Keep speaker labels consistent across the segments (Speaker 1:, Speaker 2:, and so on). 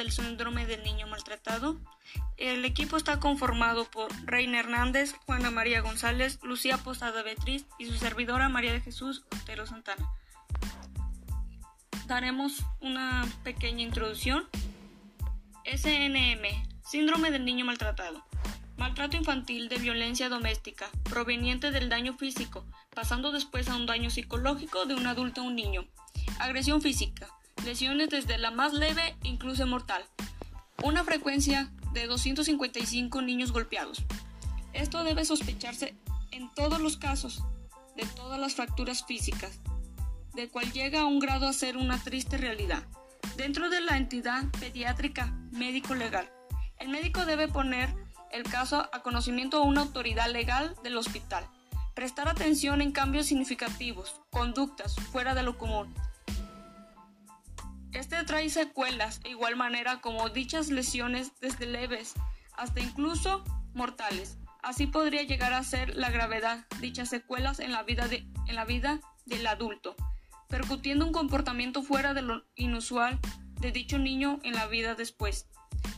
Speaker 1: del síndrome del niño maltratado. El equipo está conformado por Reina Hernández, Juana María González, Lucía Posada Beatriz y su servidora María de Jesús Otero Santana. Daremos una pequeña introducción. SNM, síndrome del niño maltratado. Maltrato infantil de violencia doméstica, proveniente del daño físico, pasando después a un daño psicológico de un adulto a un niño. Agresión física, lesiones desde la más leve incluso mortal. Una frecuencia de 255 niños golpeados. Esto debe sospecharse en todos los casos de todas las fracturas físicas, de cual llega a un grado a ser una triste realidad. Dentro de la entidad pediátrica médico-legal, el médico debe poner el caso a conocimiento a una autoridad legal del hospital. Prestar atención en cambios significativos, conductas fuera de lo común, este trae secuelas de igual manera como dichas lesiones desde leves hasta incluso mortales. Así podría llegar a ser la gravedad dichas secuelas en la vida, de, en la vida del adulto, percutiendo un comportamiento fuera de lo inusual de dicho niño en la vida después.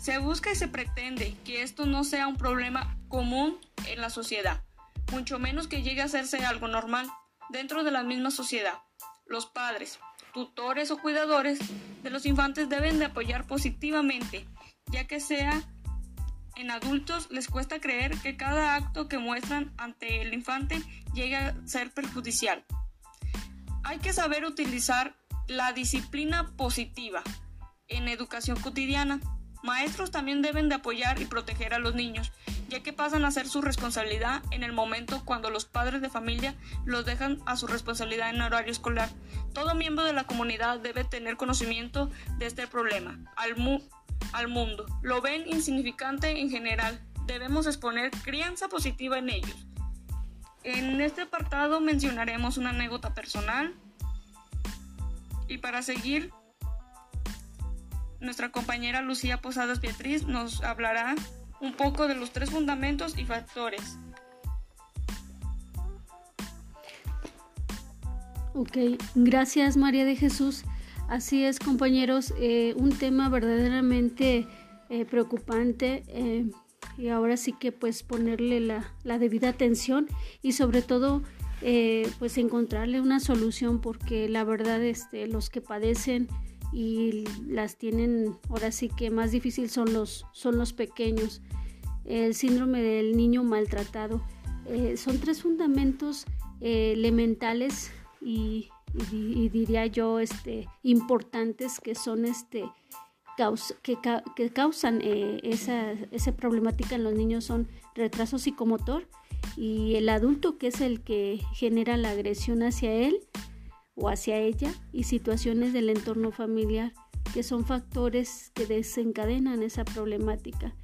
Speaker 1: Se busca y se pretende que esto no sea un problema común en la sociedad, mucho menos que llegue a hacerse algo normal dentro de la misma sociedad. Los padres, tutores o cuidadores de los infantes deben de apoyar positivamente, ya que sea en adultos les cuesta creer que cada acto que muestran ante el infante llegue a ser perjudicial. Hay que saber utilizar la disciplina positiva en educación cotidiana. Maestros también deben de apoyar y proteger a los niños, ya que pasan a ser su responsabilidad en el momento cuando los padres de familia los dejan a su responsabilidad en horario escolar. Todo miembro de la comunidad debe tener conocimiento de este problema. Al, al mundo. Lo ven insignificante en general. Debemos exponer crianza positiva en ellos. En este apartado mencionaremos una anécdota personal. Y para seguir, nuestra compañera Lucía Posadas Beatriz nos hablará un poco de los tres fundamentos y factores.
Speaker 2: Ok, gracias María de Jesús. Así es, compañeros, eh, un tema verdaderamente eh, preocupante eh, y ahora sí que pues ponerle la, la debida atención y sobre todo pues encontrarle una solución porque la verdad este, los que padecen y las tienen ahora sí que más difícil son los, son los pequeños. El síndrome del niño maltratado. Eh, son tres fundamentos eh, elementales y, diría yo este, importantes que son este, que, que, causan eh, esa, esa problemática en los niños son retraso psicomotor y el adulto que es el que genera la agresión hacia él o hacia ella y situaciones del entorno familiar que son factores que desencadenan esa problemática.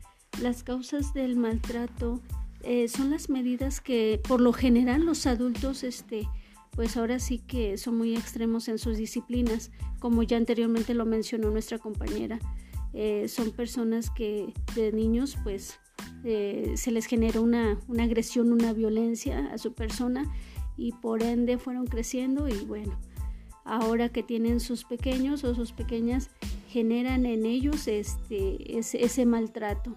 Speaker 2: Las causas del maltrato eh, son las medidas que por lo general los adultos este, pues ahora sí que son muy extremos en sus disciplinas, como ya anteriormente lo mencionó nuestra compañera. Eh, son personas que de niños pues eh, se les genera una, una agresión, una violencia a su persona y por ende fueron creciendo y bueno, ahora que tienen sus pequeños o sus pequeñas generan en ellos este, ese, maltrato.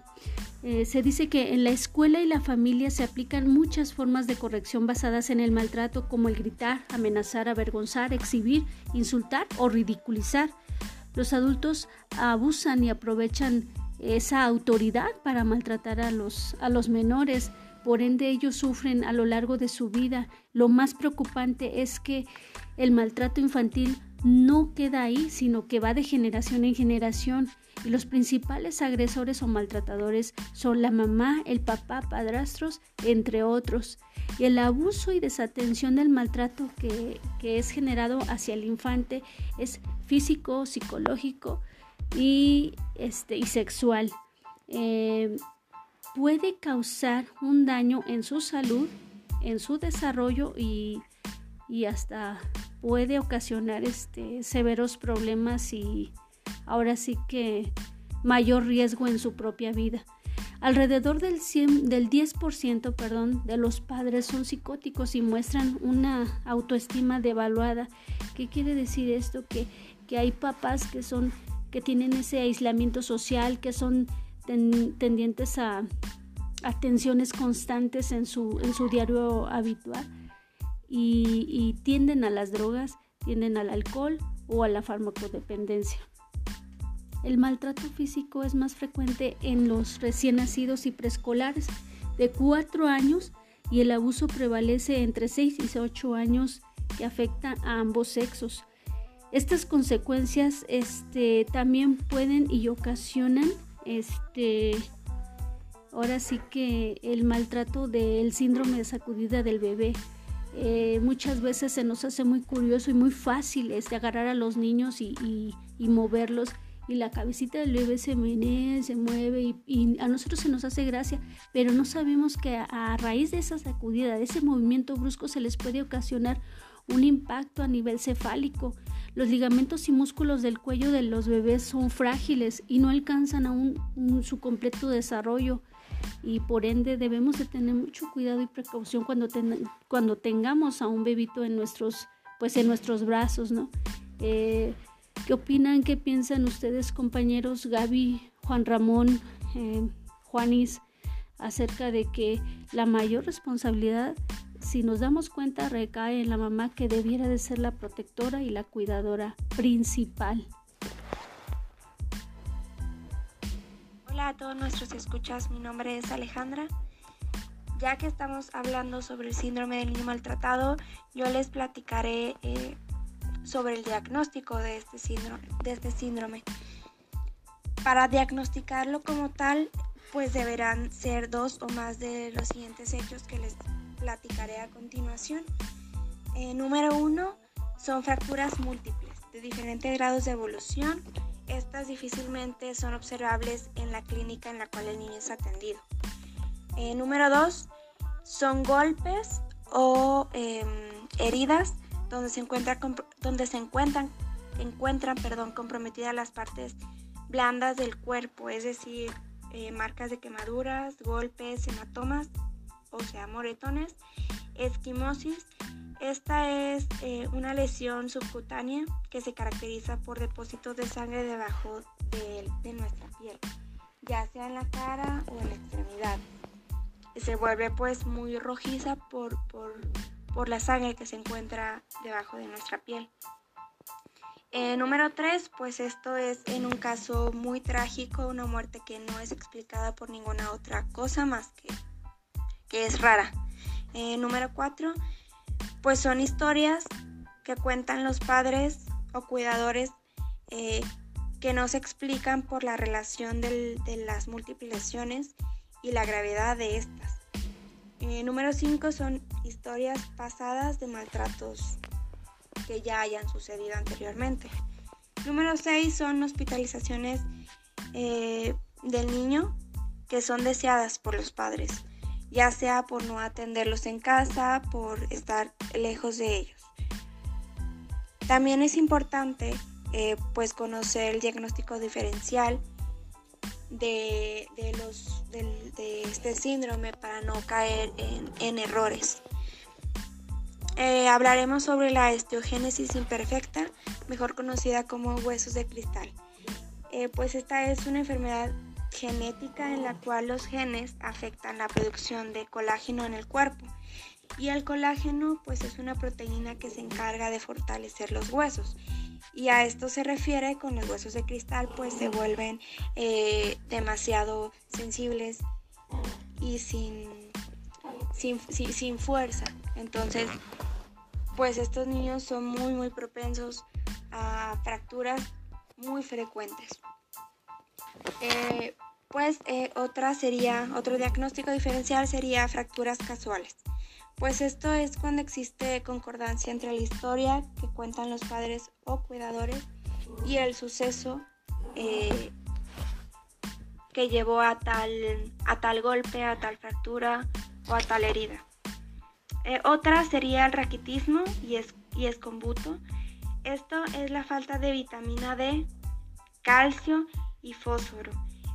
Speaker 2: Eh, se dice que en la escuela y la familia se aplican muchas formas de corrección basadas en el maltrato como el gritar, amenazar, avergonzar, exhibir, insultar o ridiculizar. Los adultos abusan y aprovechan esa autoridad para maltratar a los, a los menores por ende ellos sufren a lo largo de su vida. Lo más preocupante es que el maltrato infantil no queda ahí, sino que va de generación en generación y los principales agresores o maltratadores son la mamá, el papá, padrastros, entre otros. Y el abuso y desatención del maltrato que, es generado hacia el infante es físico, psicológico y, este, y sexual. Eh, puede causar un daño en su salud, en su desarrollo y, hasta puede ocasionar este, severos problemas y ahora sí que mayor riesgo en su propia vida. Alrededor del, 100, del 10% perdón, de los padres son psicóticos y muestran una autoestima devaluada. ¿Qué quiere decir esto? Que, que hay papás que son que tienen ese aislamiento social, que son tendientes a, tensiones constantes en su, en su diario habitual y, y tienden a las drogas, tienden al alcohol o a la farmacodependencia. El maltrato físico es más frecuente en los recién nacidos y preescolares de 4 años y el abuso prevalece entre 6 y 8 años que afecta a ambos sexos. Estas consecuencias este, también pueden y ocasionan este, ahora sí que el maltrato del síndrome de sacudida del bebé. Eh, muchas veces se nos hace muy curioso y muy fácil este, agarrar a los niños y, y moverlos y la cabecita del bebé se menea, se mueve y, a nosotros se nos hace gracia, pero no sabemos que a, raíz de esa sacudida, de ese movimiento brusco, se les puede ocasionar un impacto a nivel cefálico. Los ligamentos y músculos del cuello de los bebés son frágiles y no alcanzan aún su completo desarrollo y por ende debemos de tener mucho cuidado y precaución cuando, cuando tengamos a un bebito en nuestros, pues en nuestros brazos, ¿no? Eh, ¿Qué opinan? ¿Qué piensan ustedes, compañeros Gaby, Juan Ramón, eh, Juanis, acerca de que la mayor responsabilidad, si nos damos cuenta, recae en la mamá que debiera de ser la protectora y la cuidadora principal?
Speaker 3: Hola a todos nuestros escuchas, mi nombre es Alejandra. Ya que estamos hablando sobre el síndrome del niño maltratado, yo les platicaré eh, sobre el diagnóstico este. De este síndrome. Para diagnosticarlo como tal, pues deberán ser dos o más de los siguientes hechos que les platicaré a continuación. Eh, número uno, son fracturas múltiples de diferentes grados de evolución. Estas difícilmente son observables en la clínica en la cual el niño es atendido. Eh, número dos, son golpes o em, heridas donde se, encuentra, donde se encuentran, encuentran perdón, comprometidas las partes blandas del cuerpo, es decir, eh, marcas de quemaduras, golpes, hematomas, o sea, moretones, esquimosis. Esta es eh, una lesión subcutánea que se caracteriza por depósitos de sangre debajo de, nuestra piel, ya sea en la cara o en la extremidad. Se vuelve pues muy rojiza por, por por la sangre que se encuentra debajo de nuestra piel. Eh, número 3, pues esto es en un caso muy trágico, una muerte que no es explicada por ninguna otra cosa más que que es rara. Eh, número 4, pues son historias que cuentan los padres o cuidadores eh, que no se explican por la relación de las múltiples lesiones y la gravedad de estas. número 5 son historias pasadas de maltratos que ya hayan sucedido anteriormente. Número 6 son hospitalizaciones eh, del niño que son deseadas por los padres, ya sea por no atenderlos en casa, por estar lejos de ellos. También es importante eh, pues conocer el diagnóstico diferencial de, los, de, este síndrome para no caer en errores. Eh, hablaremos sobre la osteogénesis imperfecta, mejor conocida como huesos de cristal. Eh, pues esta es una enfermedad genética en la cual los genes afectan la producción de colágeno en el cuerpo. Y el colágeno pues es una proteína que se encarga de fortalecer los huesos. Y a esto se refiere con los huesos de cristal pues se vuelven eh, demasiado sensibles y sin, sin, sin fuerza. Entonces pues estos niños son muy muy propensos a fracturas muy frecuentes. Eh, pues eh, otra sería, otro diagnóstico diferencial sería fracturas casuales. Pues esto es cuando existe concordancia entre la historia que cuentan los padres o cuidadores y el suceso eh, que llevó a tal, a tal golpe, a tal fractura o a tal herida. Otra sería el raquitismo y, es, y escombuto. Esto es la falta de vitamina D, calcio y fósforo.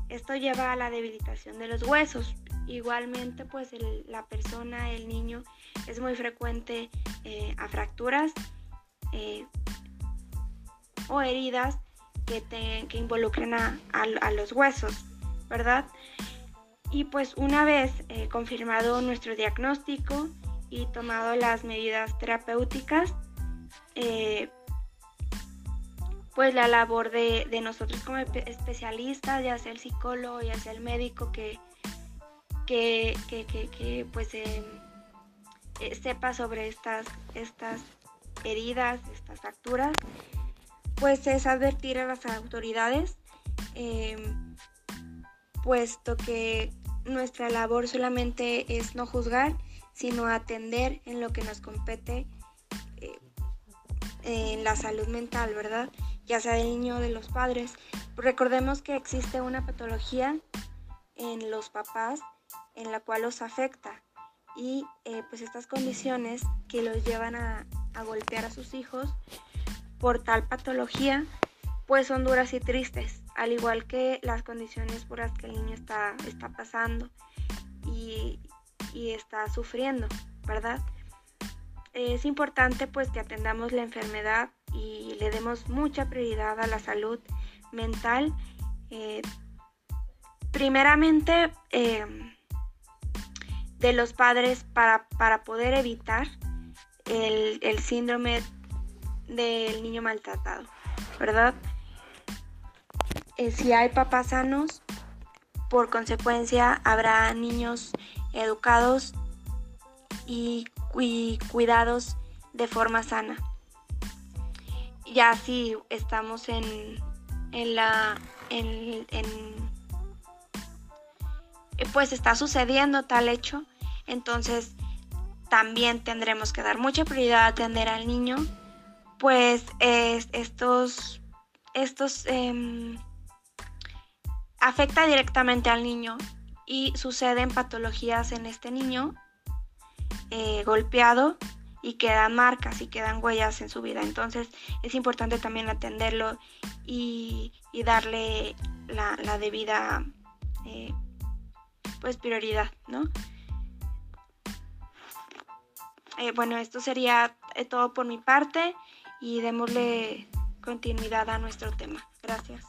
Speaker 3: Esto lleva a la debilitación de los huesos. Igualmente, pues la persona, el niño, es muy frecuente eh, a fracturas eh, o heridas que, que involucren a, los huesos, ¿verdad? Y pues una vez eh, confirmado nuestro diagnóstico y tomado las medidas terapéuticas, pues la labor de, nosotros como especialistas, ya sea el psicólogo, ya sea el médico que, que, que, pues em, eh, sepa sobre estas, estas heridas, estas fracturas, pues es advertir a las autoridades, em, puesto que nuestra labor solamente es no juzgar, sino atender en lo que nos compete eh, en la salud mental, ¿verdad? Ya sea del niño o de los padres. Recordemos que existe una patología en los papás en la cual los afecta y eh, pues estas condiciones que los llevan a, golpear a sus hijos por tal patología pues son duras y tristes, al igual que las condiciones por las que el niño está, está pasando y, y está sufriendo, ¿verdad? Es importante pues que atendamos la enfermedad y le demos mucha prioridad a la salud mental. Eh, primeramente, eh, de los padres para, poder evitar el, síndrome del niño maltratado, ¿verdad? Eh, si hay papás sanos, por consecuencia habrá niños educados y cuidados de forma sana ya si estamos en, en la en, pues está sucediendo tal hecho entonces también tendremos que dar mucha prioridad a atender al niño pues estos estos em, afecta directamente al niño y suceden patologías en este niño eh, golpeado y quedan marcas y quedan huellas en su vida. Entonces es importante también atenderlo y, darle la, debida eh, pues prioridad, ¿no? Eh, bueno, esto sería eh, todo por mi parte y démosle continuidad a nuestro tema. Gracias.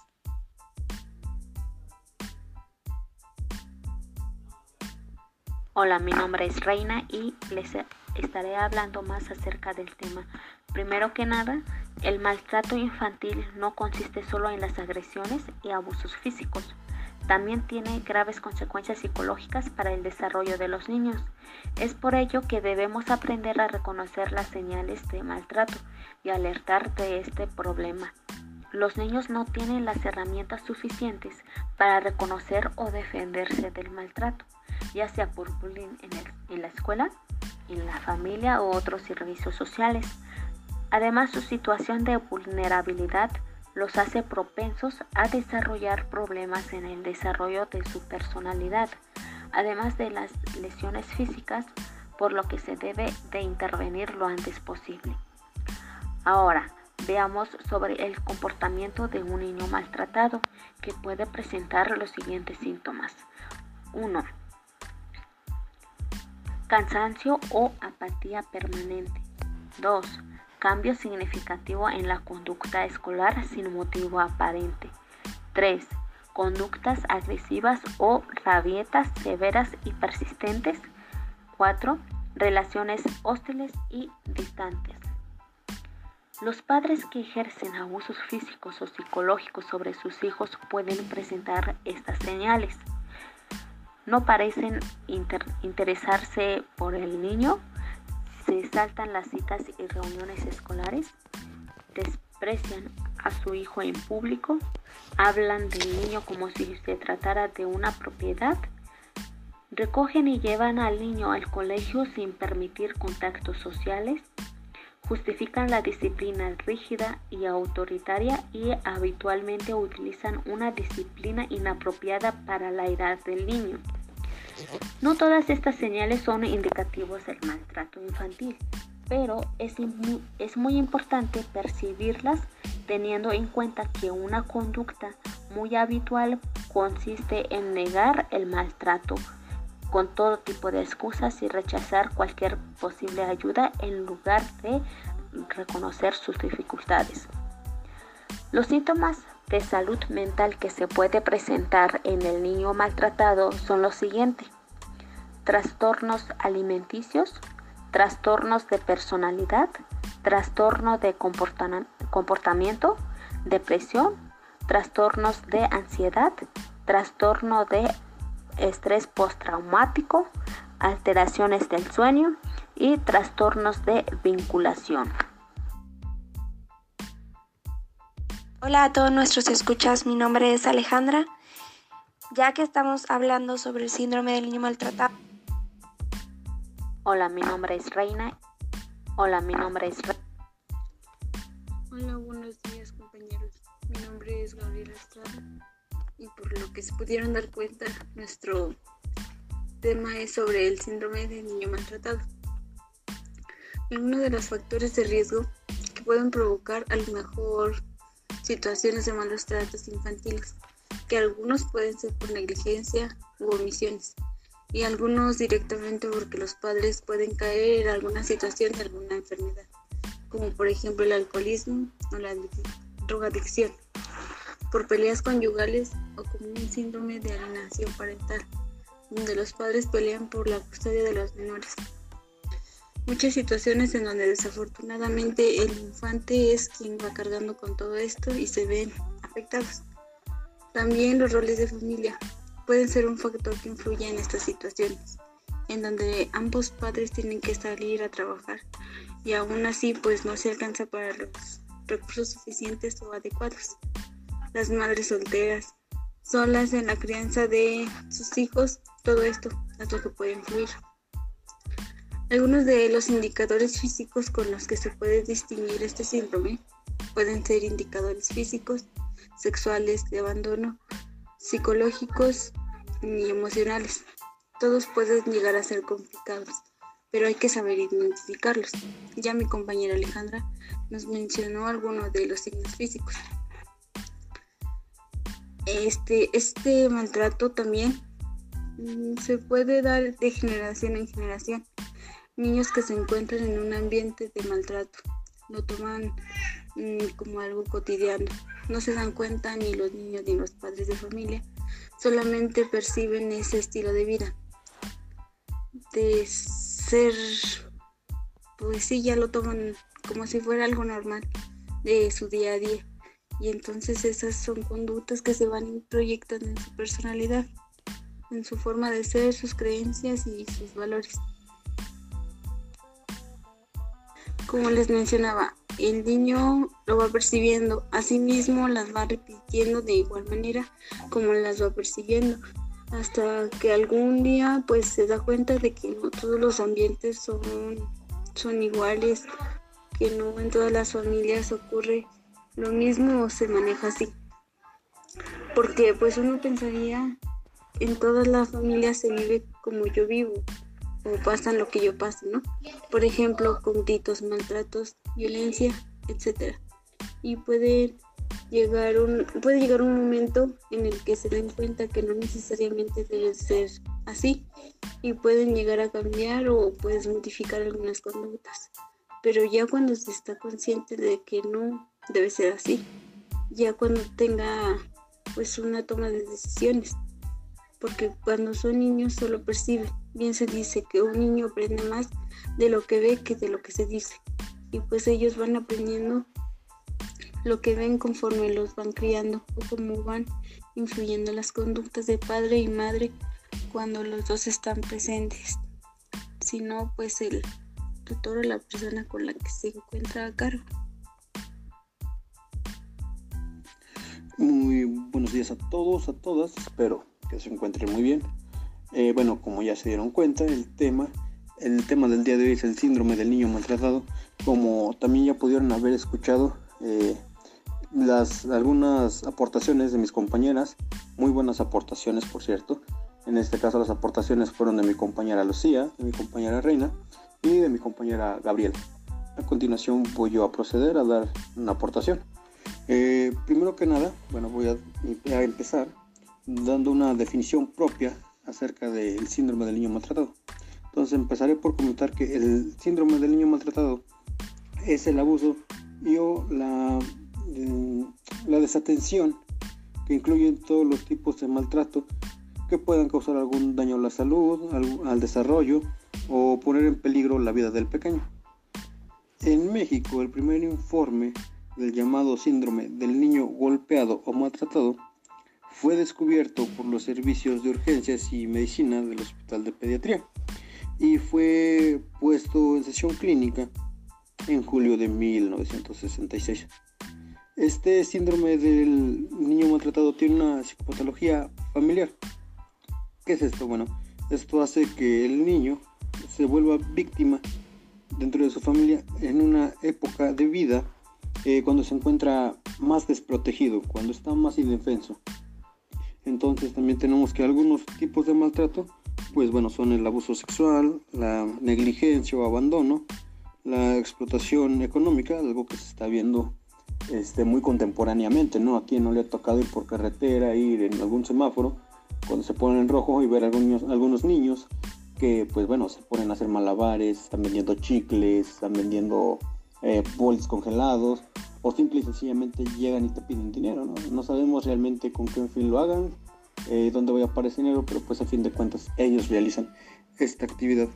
Speaker 4: Hola, mi nombre es Reina y les estaré hablando más acerca del tema. Primero que nada, el maltrato infantil no consiste solo en las agresiones y abusos físicos. También tiene graves consecuencias psicológicas para el desarrollo de los niños. Es por ello que debemos aprender a reconocer las señales de maltrato y alertar de este problema. Los niños no tienen las herramientas suficientes para reconocer o defenderse del maltrato, ya sea por bullying en, la escuela en la familia o otros servicios sociales. Además, su situación de vulnerabilidad los hace propensos a desarrollar problemas en el desarrollo de su personalidad, además de las lesiones físicas, por lo que se debe de intervenir lo antes posible. Ahora, veamos sobre el comportamiento de un niño maltratado que puede presentar los siguientes síntomas. 1 Cansancio o apatía permanente. 2. Cambio significativo en la conducta escolar sin motivo aparente. 3. Conductas agresivas o rabietas severas y persistentes. 4. Relaciones hostiles y distantes. Los padres que ejercen abusos físicos o psicológicos sobre sus hijos pueden presentar estas señales no parecen interesarse por el niño, se saltan las citas y reuniones escolares, desprecian a su hijo en público, hablan del niño como si se tratara de una propiedad, recogen y llevan al niño al colegio sin permitir contactos sociales, justifican la disciplina rígida y autoritaria y habitualmente utilizan una disciplina inapropiada para la edad del niño. No todas estas señales son indicativos del maltrato infantil, pero es, es muy importante percibirlas teniendo en cuenta que una conducta muy habitual consiste en negar el maltrato con todo tipo de excusas y rechazar cualquier posible ayuda en lugar de reconocer sus dificultades. Los síntomas de salud mental que se puede presentar en el niño maltratado son los siguientes. Trastornos alimenticios, trastornos de personalidad, trastorno de comportamiento, depresión, trastornos de ansiedad, trastorno de estrés postraumático, alteraciones del sueño y trastornos de vinculación.
Speaker 3: Hola a todos nuestros escuchas, mi nombre es Alejandra. Ya que estamos hablando sobre el síndrome del niño maltratado.
Speaker 4: Hola, mi nombre es Reina. Hola, mi nombre es Reina.
Speaker 5: Hola, buenos días compañeros. Mi nombre es Gabriela Estrada y por lo que se pudieron dar cuenta, nuestro tema es sobre el síndrome del niño maltratado. Uno de los factores de riesgo que pueden provocar a lo mejor situaciones de malos tratos infantiles, que algunos pueden ser por negligencia u omisiones, y algunos directamente porque los padres pueden caer en alguna situación de alguna enfermedad, como por ejemplo el alcoholismo o la drogadicción, por peleas conyugales o como un síndrome de alienación parental, donde los padres pelean por la custodia de los menores muchas situaciones en donde desafortunadamente el infante es quien va cargando con todo esto y se ven afectados. También los roles de familia pueden ser un factor que influye en estas situaciones, en donde ambos padres tienen que salir a trabajar y aún así pues no se alcanza para los recursos suficientes o adecuados. Las madres solteras, solas en la crianza de sus hijos, todo esto es lo que puede influir. Algunos de los indicadores físicos con los que se puede distinguir este síndrome pueden ser indicadores físicos, sexuales, de abandono, psicológicos y emocionales. Todos pueden llegar a ser complicados, pero hay que saber identificarlos. Ya mi compañera Alejandra nos mencionó algunos de los signos físicos. Este, este maltrato también mm, se puede dar de generación en generación niños que se encuentran en un ambiente de maltrato. Lo toman mm, como algo cotidiano. No se dan cuenta ni los niños ni los padres de familia. Solamente perciben ese estilo de vida. De ser, pues sí, ya lo toman como si fuera algo normal de su día a día. Y entonces esas son conductas que se van proyectando en su personalidad, en su forma de ser, sus creencias y sus valores. Como les mencionaba, el niño lo va percibiendo, mismo las va repitiendo de igual manera como las va percibiendo, hasta que algún día pues se da cuenta de que no todos los ambientes son, son iguales, que no en todas las familias ocurre lo mismo o se maneja así. Porque pues uno pensaría en todas las familias se vive como yo vivo, pasan lo que yo paso, ¿no? Por ejemplo, con gritos, maltratos, violencia, etc. Y puede llegar un, llegar un momento en el que se den cuenta que no necesariamente debe ser así y pueden llegar a cambiar o puedes modificar algunas conductas. Pero ya cuando se está consciente de que no debe ser así, ya cuando tenga pues una toma de decisiones, porque cuando son niños solo perciben Bien se dice que un niño aprende más de lo que ve que de lo que se dice. Y pues ellos van aprendiendo lo que ven conforme los van criando o cómo van influyendo las conductas de padre y madre cuando los dos están presentes. Si no, pues el tutor o la persona con la que se encuentra a cargo.
Speaker 6: Muy buenos días a todos, a todas. Espero que se encuentren muy bien. Eh, bueno, como ya se dieron cuenta, el tema, el tema del día de hoy es el síndrome del niño maltratado. Como también ya pudieron haber escuchado eh, las, algunas aportaciones de mis compañeras, muy buenas aportaciones por cierto. En este caso las aportaciones fueron de mi compañera Lucía, de mi compañera Reina y de mi compañera Gabriela. A continuación voy a proceder a dar una aportación. Eh, primero que nada, bueno, voy a empezar dando una definición propia acerca del síndrome del niño maltratado. Entonces empezaré por comentar que el síndrome del niño maltratado es el abuso y o la desatención, que incluye todos los tipos de maltrato que puedan causar algún daño a la salud, al, desarrollo o poner en peligro la vida del pequeño. En México, el primer informe del llamado síndrome del niño golpeado o maltratado fue descubierto por los servicios de urgencias y medicina del Hospital de Pediatría y fue puesto en sesión clínica en julio de 1966. Este síndrome del niño maltratado tiene una psicopatología familiar. ¿Qué es esto? Bueno, esto hace que el niño se vuelva víctima dentro de su familia en una época de vida eh, cuando se encuentra más desprotegido, cuando está más indefenso. Entonces también tenemos que algunos tipos de maltrato, pues bueno, son el abuso sexual, la negligencia o abandono, la explotación económica, algo que se está viendo este, muy contemporáneamente, ¿no? A quien no le ha tocado ir por carretera, ir en algún semáforo, cuando se ponen en rojo y ver algunos, algunos niños que, pues bueno, se ponen a hacer malabares, están vendiendo chicles, están vendiendo eh, congelados, o simple y sencillamente llegan y te piden dinero, ¿no? No sabemos realmente con qué fin lo hagan, eh, dónde voy a aparecer dinero, pero pues a fin de cuentas ellos realizan esta actividad.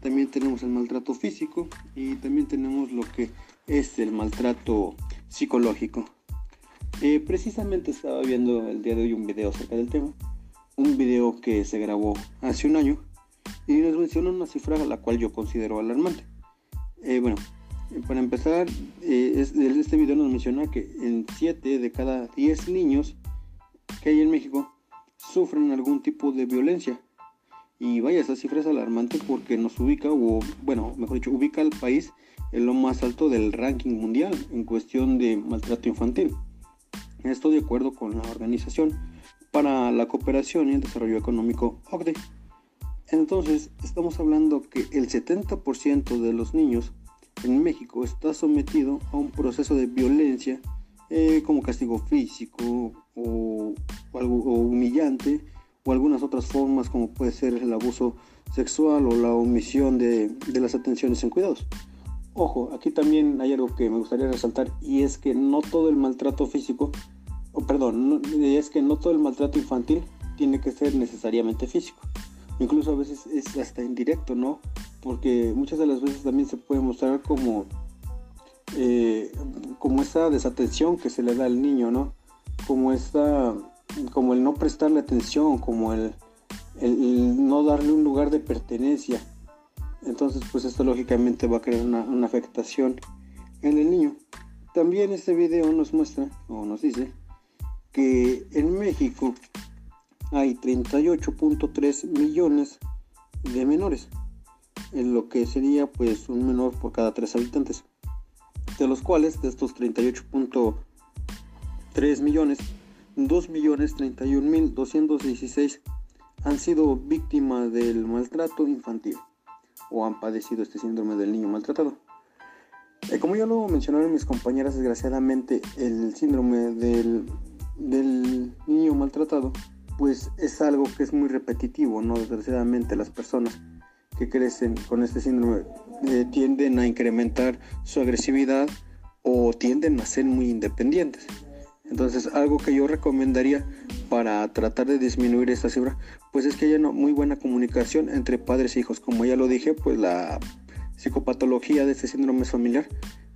Speaker 6: También tenemos el maltrato físico y también tenemos lo que es el maltrato psicológico. Eh, precisamente estaba viendo el día de hoy un video acerca del tema, un video que se grabó hace un año y nos menciona una cifra a la cual yo considero alarmante. Eh, bueno, para empezar, eh, este video nos menciona que en 7 de cada 10 niños que hay en México sufren algún tipo de violencia. Y vaya, esa cifra es alarmante porque nos ubica, o bueno, mejor dicho, ubica al país en lo más alto del ranking mundial en cuestión de maltrato infantil. Esto de acuerdo con la Organización para la Cooperación y el Desarrollo Económico OCDE. Entonces, estamos hablando que el 70% de los niños en México está sometido a un proceso de violencia eh, como castigo físico o, algo humillante o algunas otras formas como puede ser el abuso sexual o la omisión de, de las atenciones en cuidados. Ojo, aquí también hay algo que me gustaría resaltar y es que no todo el maltrato físico, o perdón, es que no todo el maltrato infantil tiene que ser necesariamente físico. Incluso a veces es hasta indirecto, ¿no? porque muchas de las veces también se puede mostrar como, eh, como esa desatención que se le da al niño, ¿no? Como esta, como el no prestarle atención, como el, no darle un lugar de pertenencia. Entonces, pues esto lógicamente va a crear una, una afectación en el niño. También este video nos muestra, o nos dice, que en México hay 38.3 millones de menores en lo que sería pues un menor por cada tres habitantes, de los cuales de estos 38.3 millones, 2 millones 31 mil 216 han sido víctimas del maltrato infantil o han padecido este síndrome del niño maltratado. Eh, como ya lo mencionaron mis compañeras, desgraciadamente el síndrome del, del niño maltratado pues es algo que es muy repetitivo, ¿no? Desgraciadamente las personas que crecen con este síndrome eh, tienden a incrementar su agresividad o tienden a ser muy independientes. Entonces, algo que yo recomendaría para tratar de disminuir esta cifra, pues es que haya una muy buena comunicación entre padres e hijos. Como ya lo dije, pues la psicopatología de este síndrome es familiar.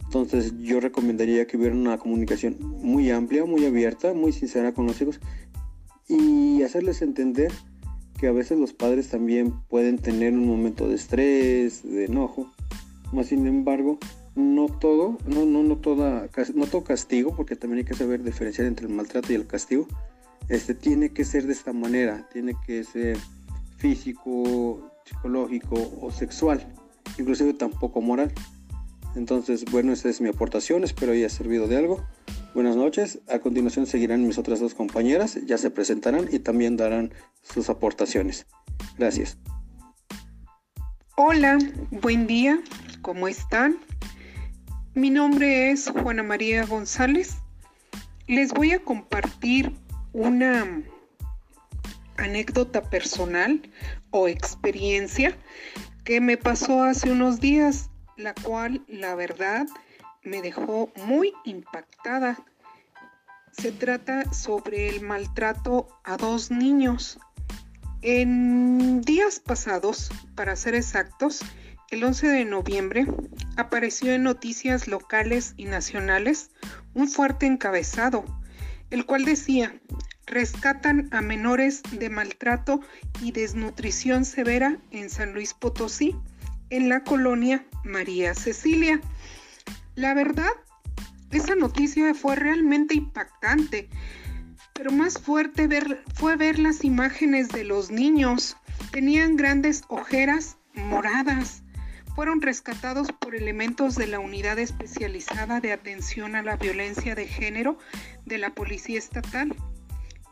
Speaker 6: Entonces, yo recomendaría que hubiera una comunicación muy amplia, muy abierta, muy sincera con los hijos y hacerles entender que a veces los padres también pueden tener un momento de estrés, de enojo, más sin embargo, no todo, no, no, no, toda, no todo castigo, porque también hay que saber diferenciar entre el maltrato y el castigo, este, tiene que ser de esta manera, tiene que ser físico, psicológico o sexual, inclusive tampoco moral. Entonces, bueno, esa es mi aportación, espero haya servido de algo. Buenas noches. A continuación seguirán mis otras dos compañeras, ya se presentarán y también darán sus aportaciones. Gracias.
Speaker 7: Hola, buen día, ¿cómo están? Mi nombre es Juana María González. Les voy a compartir una anécdota personal o experiencia que me pasó hace unos días, la cual la verdad me dejó muy impactada se trata sobre el maltrato a dos niños. En días pasados, para ser exactos, el 11 de noviembre apareció en noticias locales y nacionales un fuerte encabezado, el cual decía, rescatan a menores de maltrato y desnutrición severa en San Luis Potosí, en la colonia María Cecilia. La verdad, esa noticia fue realmente impactante, pero más fuerte fue ver las imágenes de los niños. Tenían grandes ojeras moradas, fueron rescatados por elementos de la Unidad Especializada de Atención a la Violencia de Género de la Policía Estatal.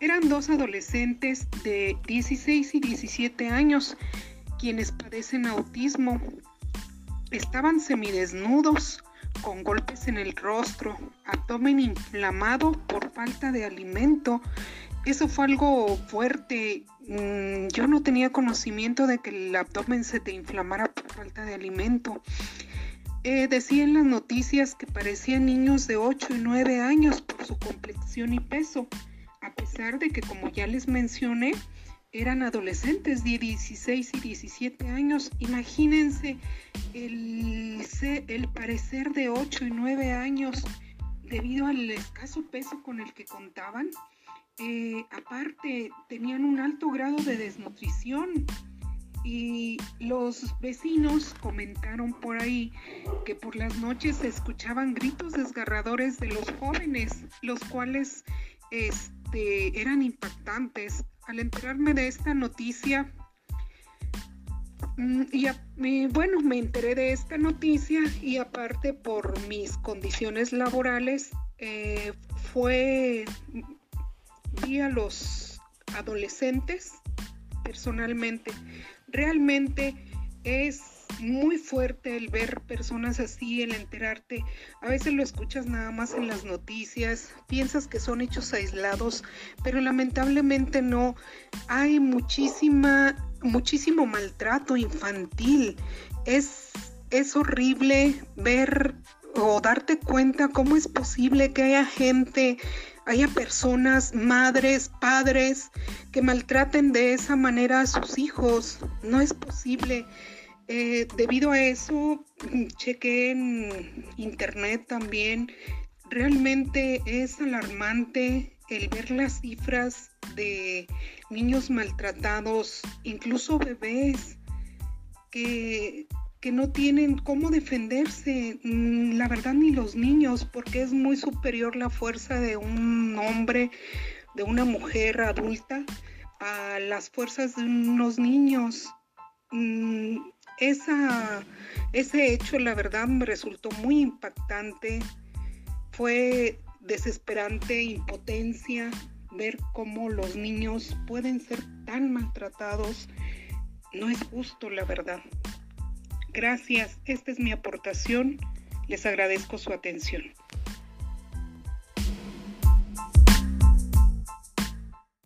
Speaker 7: Eran dos adolescentes de 16 y 17 años quienes padecen autismo. Estaban semidesnudos, con golpes en el rostro, abdomen inflamado por falta de alimento. Eso fue algo fuerte Mm, yo no tenía conocimiento de que el abdomen se te inflamara por falta de alimento. Eh, decía en las noticias que parecían niños de 8 y 9 años por su complexión y peso, a pesar de que, como ya les mencioné, eran adolescentes de 16 y 17 años. Imagínense el, el parecer de 8 y 9 años debido al escaso peso con el que contaban eh, aparte tenían un alto grado de desnutrición y los vecinos comentaron por ahí que por las noches se escuchaban gritos desgarradores de los jóvenes, los cuales este, eran impactantes. Al enterarme de esta noticia, mm, y, bueno, me enteré de esta noticia y aparte por mis condiciones laborales, eh, fue vi a los adolescentes personalmente. Realmente es muy fuerte el ver personas así, el enterarte. A veces lo escuchas nada más en las noticias, piensas que son hechos aislados, pero lamentablemente no. Hay muchísima, muchísimo maltrato infantil. Es, es horrible ver o darte cuenta cómo es posible que haya gente haya personas, madres, padres, que maltraten de esa manera a sus hijos. No es posible. Eh, debido a eso, chequé en internet también. Realmente es alarmante el ver las cifras de niños maltratados, incluso bebés que que no tienen cómo defenderse, mm, la verdad ni los niños, porque es muy superior la fuerza de un hombre, de una mujer adulta, a las fuerzas de unos niños. Esa, ese hecho, la verdad, me resultó muy impactante. Fue desesperante, impotencia, ver cómo los niños pueden ser tan maltratados. No es justo, la verdad. Gracias, esta es mi aportación. Les agradezco su atención.